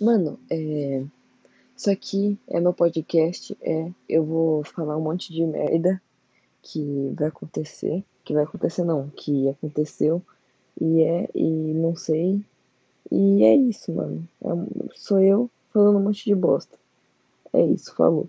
Mano, é. Isso aqui é meu podcast. É. Eu vou falar um monte de merda que vai acontecer. Que vai acontecer, não. Que aconteceu. E é. E não sei. E é isso, mano. É, sou eu falando um monte de bosta. É isso, falou.